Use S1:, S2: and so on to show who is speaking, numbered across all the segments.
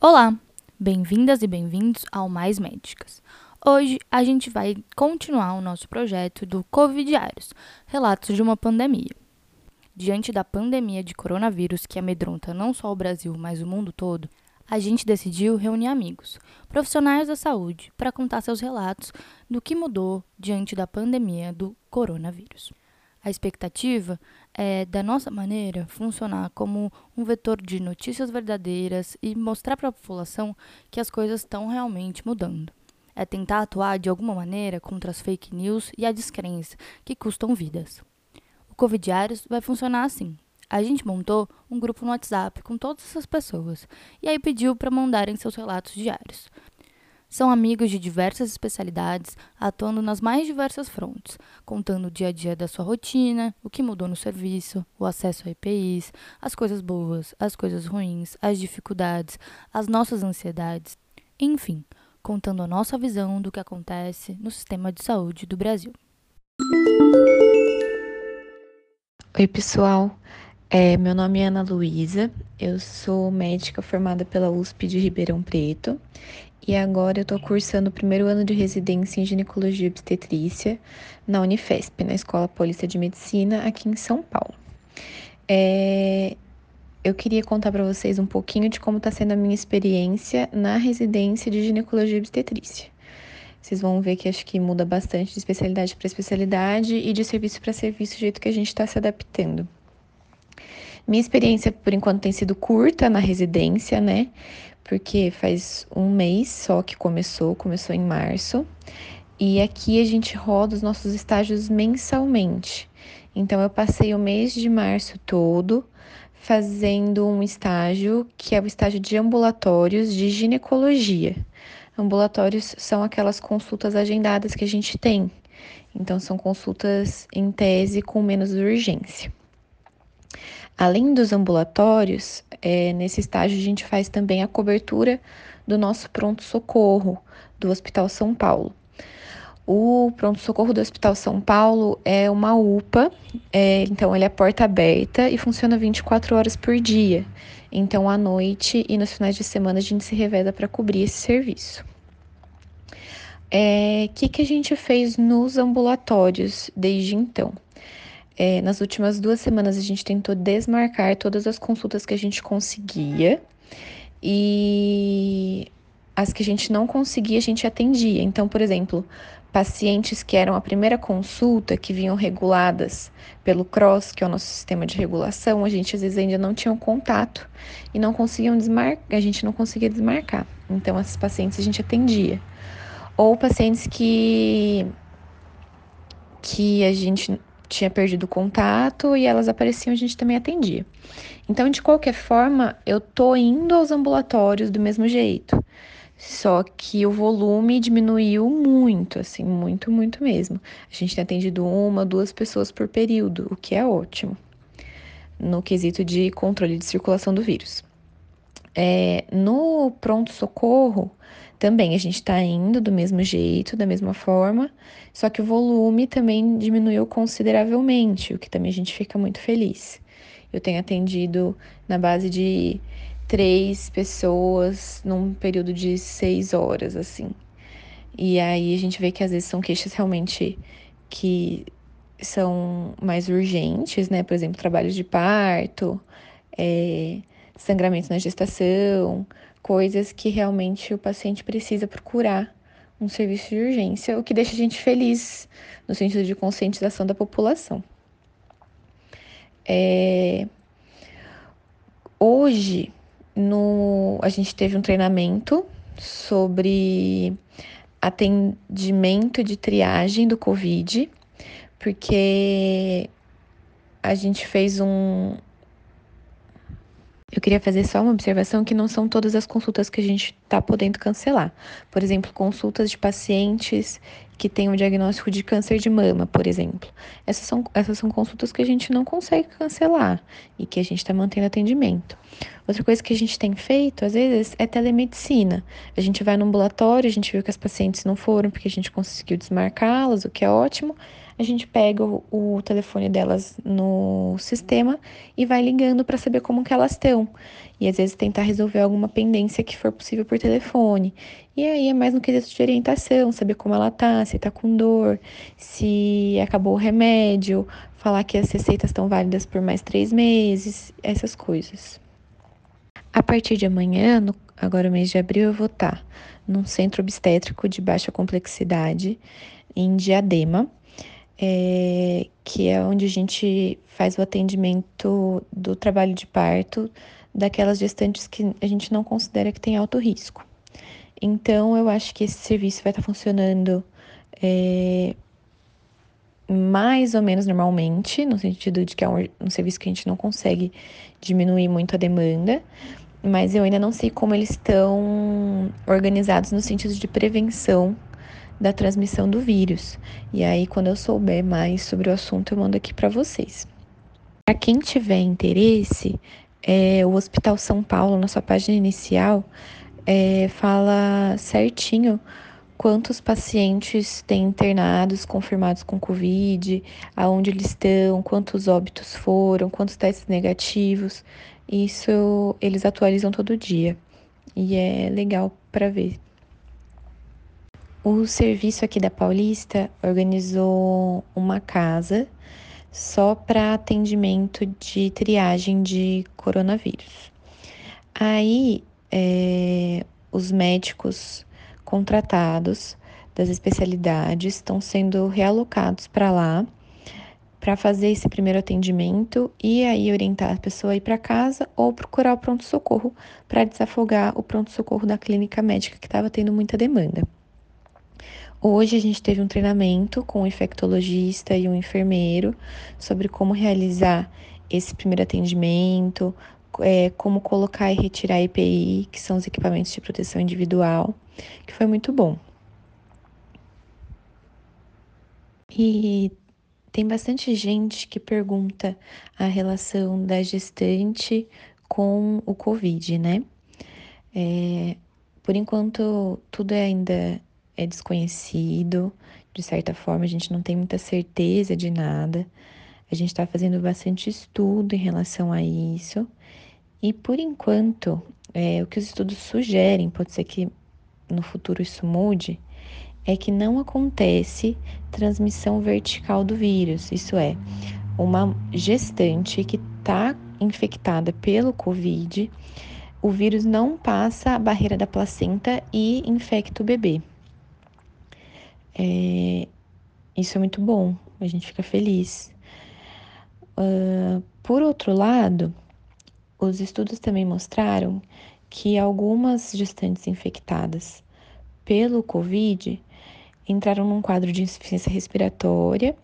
S1: Olá, bem-vindas e bem-vindos ao Mais Médicas. Hoje a gente vai continuar o nosso projeto do Covid Diários, relatos de uma pandemia. Diante da pandemia de coronavírus que amedronta não só o Brasil, mas o mundo todo, a gente decidiu reunir amigos, profissionais da saúde, para contar seus relatos do que mudou diante da pandemia do coronavírus. A expectativa é, da nossa maneira, funcionar como um vetor de notícias verdadeiras e mostrar para a população que as coisas estão realmente mudando. É tentar atuar de alguma maneira contra as fake news e a descrença que custam vidas. O Covid Diários vai funcionar assim. A gente montou um grupo no WhatsApp com todas essas pessoas e aí pediu para mandarem seus relatos diários. São amigos de diversas especialidades, atuando nas mais diversas frontes, contando o dia a dia da sua rotina, o que mudou no serviço, o acesso a EPIs, as coisas boas, as coisas ruins, as dificuldades, as nossas ansiedades, enfim, contando a nossa visão do que acontece no sistema de saúde do Brasil.
S2: Oi, pessoal. É, meu nome é Ana Luísa, eu sou médica formada pela USP de Ribeirão Preto e agora eu estou cursando o primeiro ano de residência em ginecologia e obstetrícia na Unifesp, na Escola Paulista de Medicina, aqui em São Paulo. É, eu queria contar para vocês um pouquinho de como está sendo a minha experiência na residência de ginecologia e obstetrícia. Vocês vão ver que acho que muda bastante de especialidade para especialidade e de serviço para serviço, do jeito que a gente está se adaptando. Minha experiência, por enquanto, tem sido curta na residência, né? porque faz um mês só que começou, começou em março. E aqui a gente roda os nossos estágios mensalmente. Então eu passei o mês de março todo fazendo um estágio que é o estágio de ambulatórios de ginecologia. Ambulatórios são aquelas consultas agendadas que a gente tem. Então são consultas em tese com menos urgência. Além dos ambulatórios, é, nesse estágio a gente faz também a cobertura do nosso pronto-socorro do Hospital São Paulo. O pronto-socorro do Hospital São Paulo é uma UPA, é, então ele é porta aberta e funciona 24 horas por dia. Então, à noite e nos finais de semana a gente se reveza para cobrir esse serviço. O é, que, que a gente fez nos ambulatórios desde então? É, nas últimas duas semanas a gente tentou desmarcar todas as consultas que a gente conseguia e as que a gente não conseguia a gente atendia. Então, por exemplo, pacientes que eram a primeira consulta, que vinham reguladas pelo CROSS, que é o nosso sistema de regulação, a gente às vezes ainda não tinha um contato e não conseguiam desmarcar, a gente não conseguia desmarcar. Então, esses pacientes a gente atendia. Ou pacientes que que a gente tinha perdido o contato e elas apareciam, a gente também atendia. Então, de qualquer forma, eu tô indo aos ambulatórios do mesmo jeito. Só que o volume diminuiu muito, assim, muito, muito mesmo. A gente tem atendido uma, duas pessoas por período, o que é ótimo, no quesito de controle de circulação do vírus. É, no pronto-socorro, também a gente está indo do mesmo jeito, da mesma forma, só que o volume também diminuiu consideravelmente, o que também a gente fica muito feliz. Eu tenho atendido na base de três pessoas num período de seis horas, assim. E aí a gente vê que às vezes são queixas realmente que são mais urgentes, né? Por exemplo, trabalhos de parto, é, sangramento na gestação, coisas que realmente o paciente precisa procurar um serviço de urgência, o que deixa a gente feliz no sentido de conscientização da população. É... Hoje, no... a gente teve um treinamento sobre atendimento de triagem do Covid, porque a gente fez um, eu queria fazer só uma observação que não são todas as consultas que a gente está podendo cancelar. Por exemplo, consultas de pacientes que têm o um diagnóstico de câncer de mama, por exemplo. Essas são, essas são consultas que a gente não consegue cancelar e que a gente está mantendo atendimento. Outra coisa que a gente tem feito, às vezes, é telemedicina. A gente vai no ambulatório, a gente viu que as pacientes não foram porque a gente conseguiu desmarcá-las, o que é ótimo a gente pega o, o telefone delas no sistema e vai ligando para saber como que elas estão. e às vezes tentar resolver alguma pendência que for possível por telefone. E aí é mais no quesito de orientação, saber como ela tá, se tá com dor, se acabou o remédio, falar que as receitas estão válidas por mais três meses, essas coisas. A partir de amanhã, no, agora o mês de abril, eu vou estar tá num centro obstétrico de baixa complexidade em Diadema, é, que é onde a gente faz o atendimento do trabalho de parto daquelas gestantes que a gente não considera que tem alto risco. Então, eu acho que esse serviço vai estar funcionando é, mais ou menos normalmente, no sentido de que é um, um serviço que a gente não consegue diminuir muito a demanda, mas eu ainda não sei como eles estão organizados no sentido de prevenção da transmissão do vírus. E aí, quando eu souber mais sobre o assunto, eu mando aqui para vocês. Para quem tiver interesse, é, o Hospital São Paulo, na sua página inicial, é, fala certinho quantos pacientes têm internados confirmados com Covid, aonde eles estão, quantos óbitos foram, quantos testes negativos. Isso eles atualizam todo dia e é legal para ver. O serviço aqui da Paulista organizou uma casa só para atendimento de triagem de coronavírus. Aí, é, os médicos contratados das especialidades estão sendo realocados para lá para fazer esse primeiro atendimento e aí orientar a pessoa a ir para casa ou procurar o pronto-socorro para desafogar o pronto-socorro da clínica médica que estava tendo muita demanda. Hoje a gente teve um treinamento com um infectologista e um enfermeiro sobre como realizar esse primeiro atendimento, é, como colocar e retirar EPI, que são os equipamentos de proteção individual, que foi muito bom. E tem bastante gente que pergunta a relação da gestante com o Covid, né? É, por enquanto, tudo ainda é desconhecido, de certa forma, a gente não tem muita certeza de nada. A gente está fazendo bastante estudo em relação a isso. E por enquanto, é, o que os estudos sugerem, pode ser que no futuro isso mude, é que não acontece transmissão vertical do vírus. Isso é, uma gestante que está infectada pelo Covid, o vírus não passa a barreira da placenta e infecta o bebê. É, isso é muito bom, a gente fica feliz. Uh, por outro lado, os estudos também mostraram que algumas gestantes infectadas pelo Covid entraram num quadro de insuficiência respiratória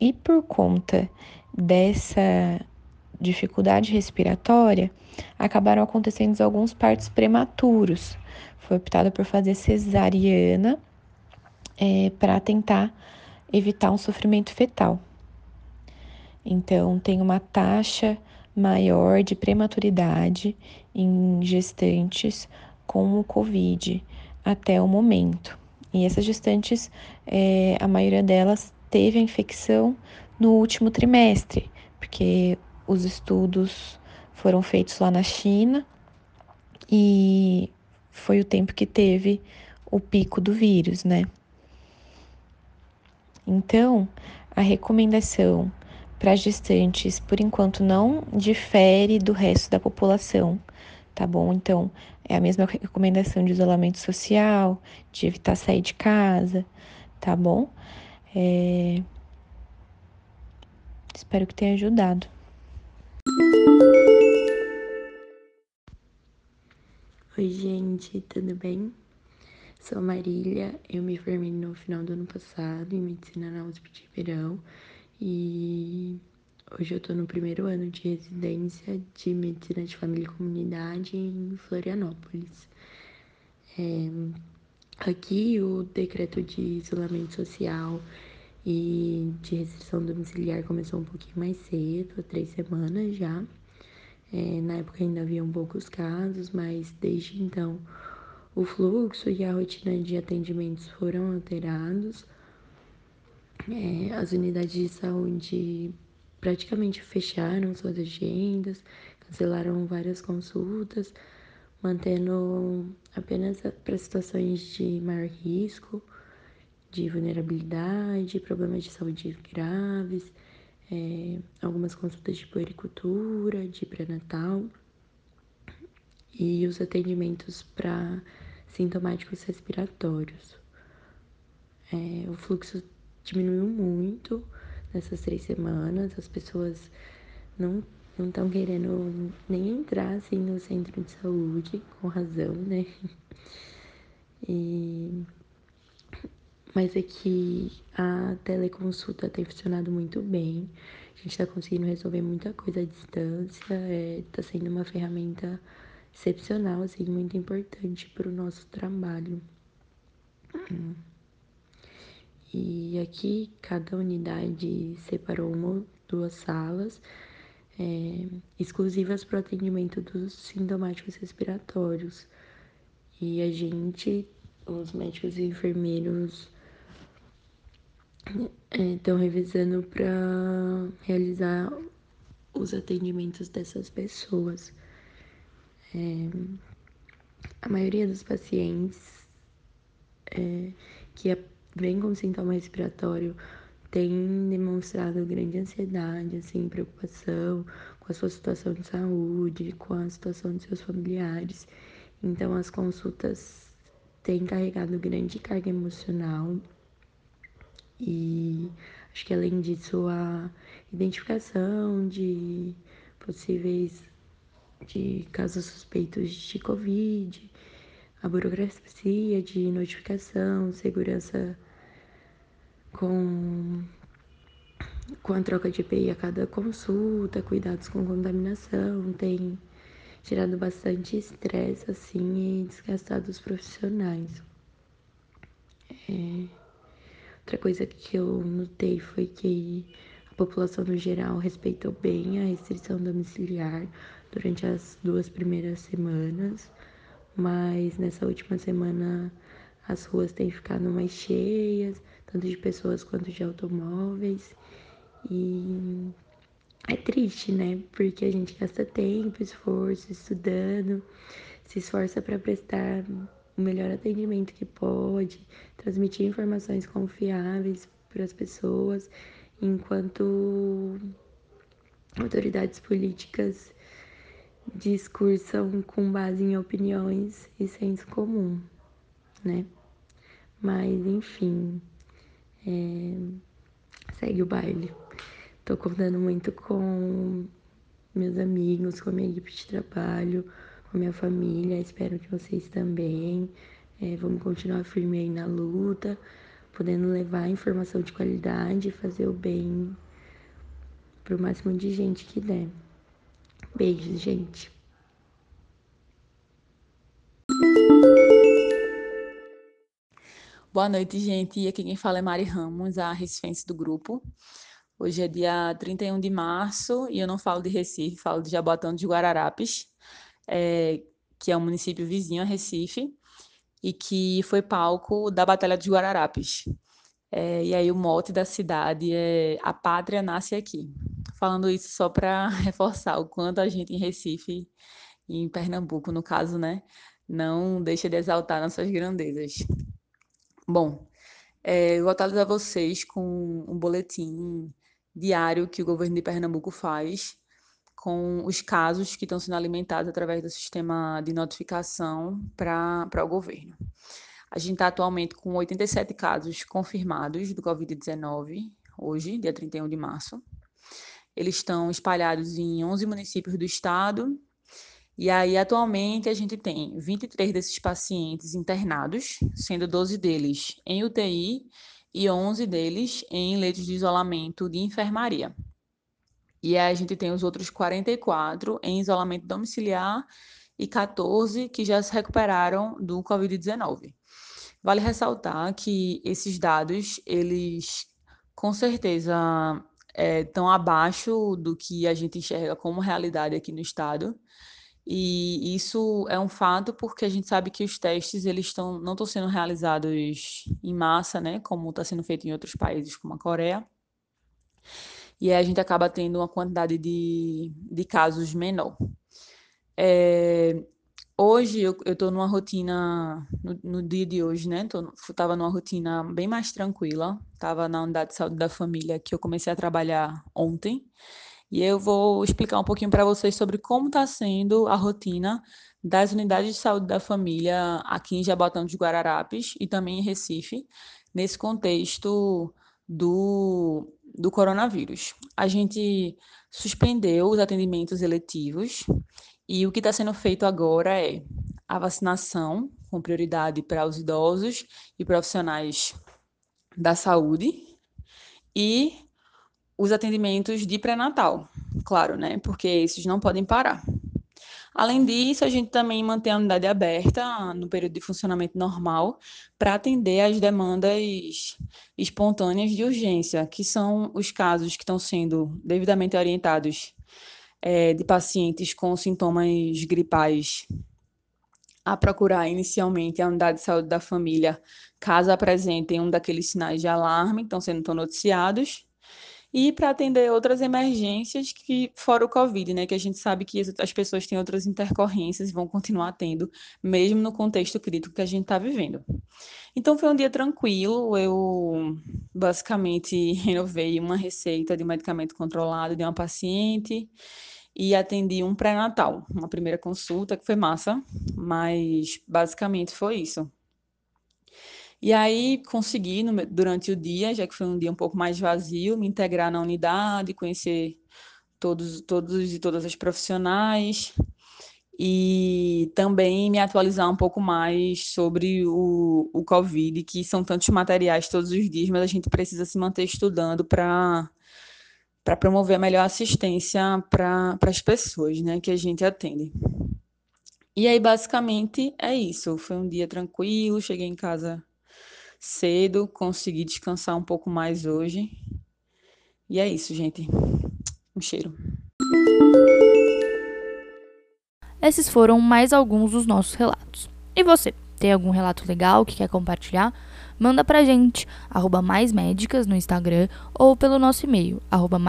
S2: e, por conta dessa dificuldade respiratória, acabaram acontecendo alguns partos prematuros. Foi optado por fazer cesariana é, para tentar evitar um sofrimento fetal. Então, tem uma taxa maior de prematuridade em gestantes com o Covid até o momento. E essas gestantes, é, a maioria delas teve a infecção no último trimestre, porque os estudos foram feitos lá na China e foi o tempo que teve o pico do vírus, né? Então, a recomendação para gestantes, por enquanto, não difere do resto da população, tá bom? Então, é a mesma recomendação de isolamento social, de evitar sair de casa, tá bom? É... Espero que tenha ajudado.
S3: Oi, gente, tudo bem? Sou Marília, eu me formei no final do ano passado em Medicina na USP de Ribeirão e hoje eu tô no primeiro ano de residência de Medicina de Família e Comunidade em Florianópolis. É, aqui o decreto de isolamento social e de restrição domiciliar começou um pouquinho mais cedo, há três semanas já. É, na época ainda haviam poucos casos, mas desde então o fluxo e a rotina de atendimentos foram alterados. É, as unidades de saúde praticamente fecharam suas agendas, cancelaram várias consultas, mantendo apenas para situações de maior risco, de vulnerabilidade, problemas de saúde graves, é, algumas consultas de puericultura, de pré-natal e os atendimentos para sintomáticos respiratórios. É, o fluxo diminuiu muito nessas três semanas, as pessoas não não estão querendo nem entrar assim no centro de saúde, com razão, né? E... Mas é que a teleconsulta tem funcionado muito bem. A gente está conseguindo resolver muita coisa à distância. Está é, tá sendo uma ferramenta excepcional, assim, muito importante para o nosso trabalho. E aqui cada unidade separou uma duas salas é, exclusivas para o atendimento dos sintomáticos respiratórios. E a gente, os médicos e enfermeiros, estão é, revisando para realizar os atendimentos dessas pessoas. É, a maioria dos pacientes é, que vem com sintoma respiratório tem demonstrado grande ansiedade, assim, preocupação com a sua situação de saúde, com a situação de seus familiares. Então, as consultas têm carregado grande carga emocional e acho que além disso a identificação de possíveis de casos suspeitos de Covid, a burocracia de notificação, segurança com, com a troca de EPI a cada consulta, cuidados com contaminação, tem gerado bastante estresse assim e desgastado os profissionais. É, outra coisa que eu notei foi que a população no geral respeitou bem a restrição domiciliar durante as duas primeiras semanas, mas nessa última semana as ruas têm ficado mais cheias, tanto de pessoas quanto de automóveis. E é triste, né? Porque a gente gasta tempo, esforço, estudando, se esforça para prestar o melhor atendimento que pode, transmitir informações confiáveis para as pessoas, enquanto autoridades políticas discursam com base em opiniões e senso comum, né? Mas enfim, é, segue o baile. Tô contando muito com meus amigos, com a minha equipe de trabalho, com a minha família. Espero que vocês também. É, vamos continuar firme aí na luta, podendo levar informação de qualidade e fazer o bem pro máximo de gente que der. Beijos, gente.
S4: Boa noite, gente. Aqui quem fala é Mari Ramos, a recifense do grupo. Hoje é dia 31 de março e eu não falo de Recife, falo de Jabotão de Guararapes, é, que é um município vizinho a Recife e que foi palco da Batalha de Guararapes. É, e aí o mote da cidade é A Pátria Nasce Aqui. Falando isso só para reforçar o quanto a gente em Recife e em Pernambuco, no caso, né, não deixa de exaltar nossas grandezas. Bom, é, eu vou atualizar vocês com um boletim diário que o governo de Pernambuco faz com os casos que estão sendo alimentados através do sistema de notificação para o governo. A gente está atualmente com 87 casos confirmados do Covid-19, hoje, dia 31 de março. Eles estão espalhados em 11 municípios do estado e aí, atualmente, a gente tem 23 desses pacientes internados, sendo 12 deles em UTI e 11 deles em leitos de isolamento de enfermaria. E aí a gente tem os outros 44 em isolamento domiciliar e 14 que já se recuperaram do COVID-19. Vale ressaltar que esses dados, eles com certeza é, abaixo do que a gente enxerga como realidade aqui no estado. E isso é um fato porque a gente sabe que os testes eles estão não estão sendo realizados em massa, né, como está sendo feito em outros países como a Coreia. e aí a gente acaba tendo uma quantidade de, de casos menor. É, hoje eu estou numa rotina, no, no, dia de hoje, né? Estava numa rotina bem mais tranquila, estava na unidade de saúde da família que eu comecei a trabalhar ontem. E eu vou explicar um pouquinho para vocês sobre como está sendo a rotina das unidades de saúde da família aqui em Jabotão dos Guararapes e também em Recife, nesse contexto do, do coronavírus. A gente suspendeu os atendimentos eletivos e o que está sendo feito agora é a vacinação, com prioridade para os idosos e profissionais da saúde, e os atendimentos de pré-natal, claro, né? Porque esses não podem parar. Além disso, a gente também mantém a unidade aberta no período de funcionamento normal para atender às demandas espontâneas de urgência, que são os casos que estão sendo devidamente orientados é, de pacientes com sintomas gripais a procurar inicialmente a unidade de saúde da família, caso apresentem um daqueles sinais de alarme, estão sendo noticiados e para atender outras emergências que fora o Covid, né, que a gente sabe que as pessoas têm outras intercorrências e vão continuar tendo, mesmo no contexto crítico que a gente está vivendo. Então foi um dia tranquilo, eu basicamente renovei uma receita de medicamento controlado de uma paciente e atendi um pré-natal, uma primeira consulta que foi massa, mas basicamente foi isso. E aí consegui, no, durante o dia, já que foi um dia um pouco mais vazio, me integrar na unidade, conhecer todos, todos e todas as profissionais e também me atualizar um pouco mais sobre o, o Covid, que são tantos materiais todos os dias, mas a gente precisa se manter estudando para para promover a melhor assistência para as pessoas né, que a gente atende. E aí, basicamente, é isso. Foi um dia tranquilo, cheguei em casa cedo, consegui descansar um pouco mais hoje. E é isso, gente. Um cheiro.
S1: Esses foram mais alguns dos nossos relatos. E você, tem algum relato legal que quer compartilhar? Manda pra gente, arroba maismédicas no Instagram ou pelo nosso e-mail, arroba.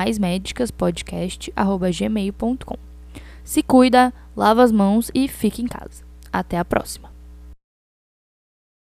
S1: Se cuida, lava as mãos e fique em casa. Até a próxima!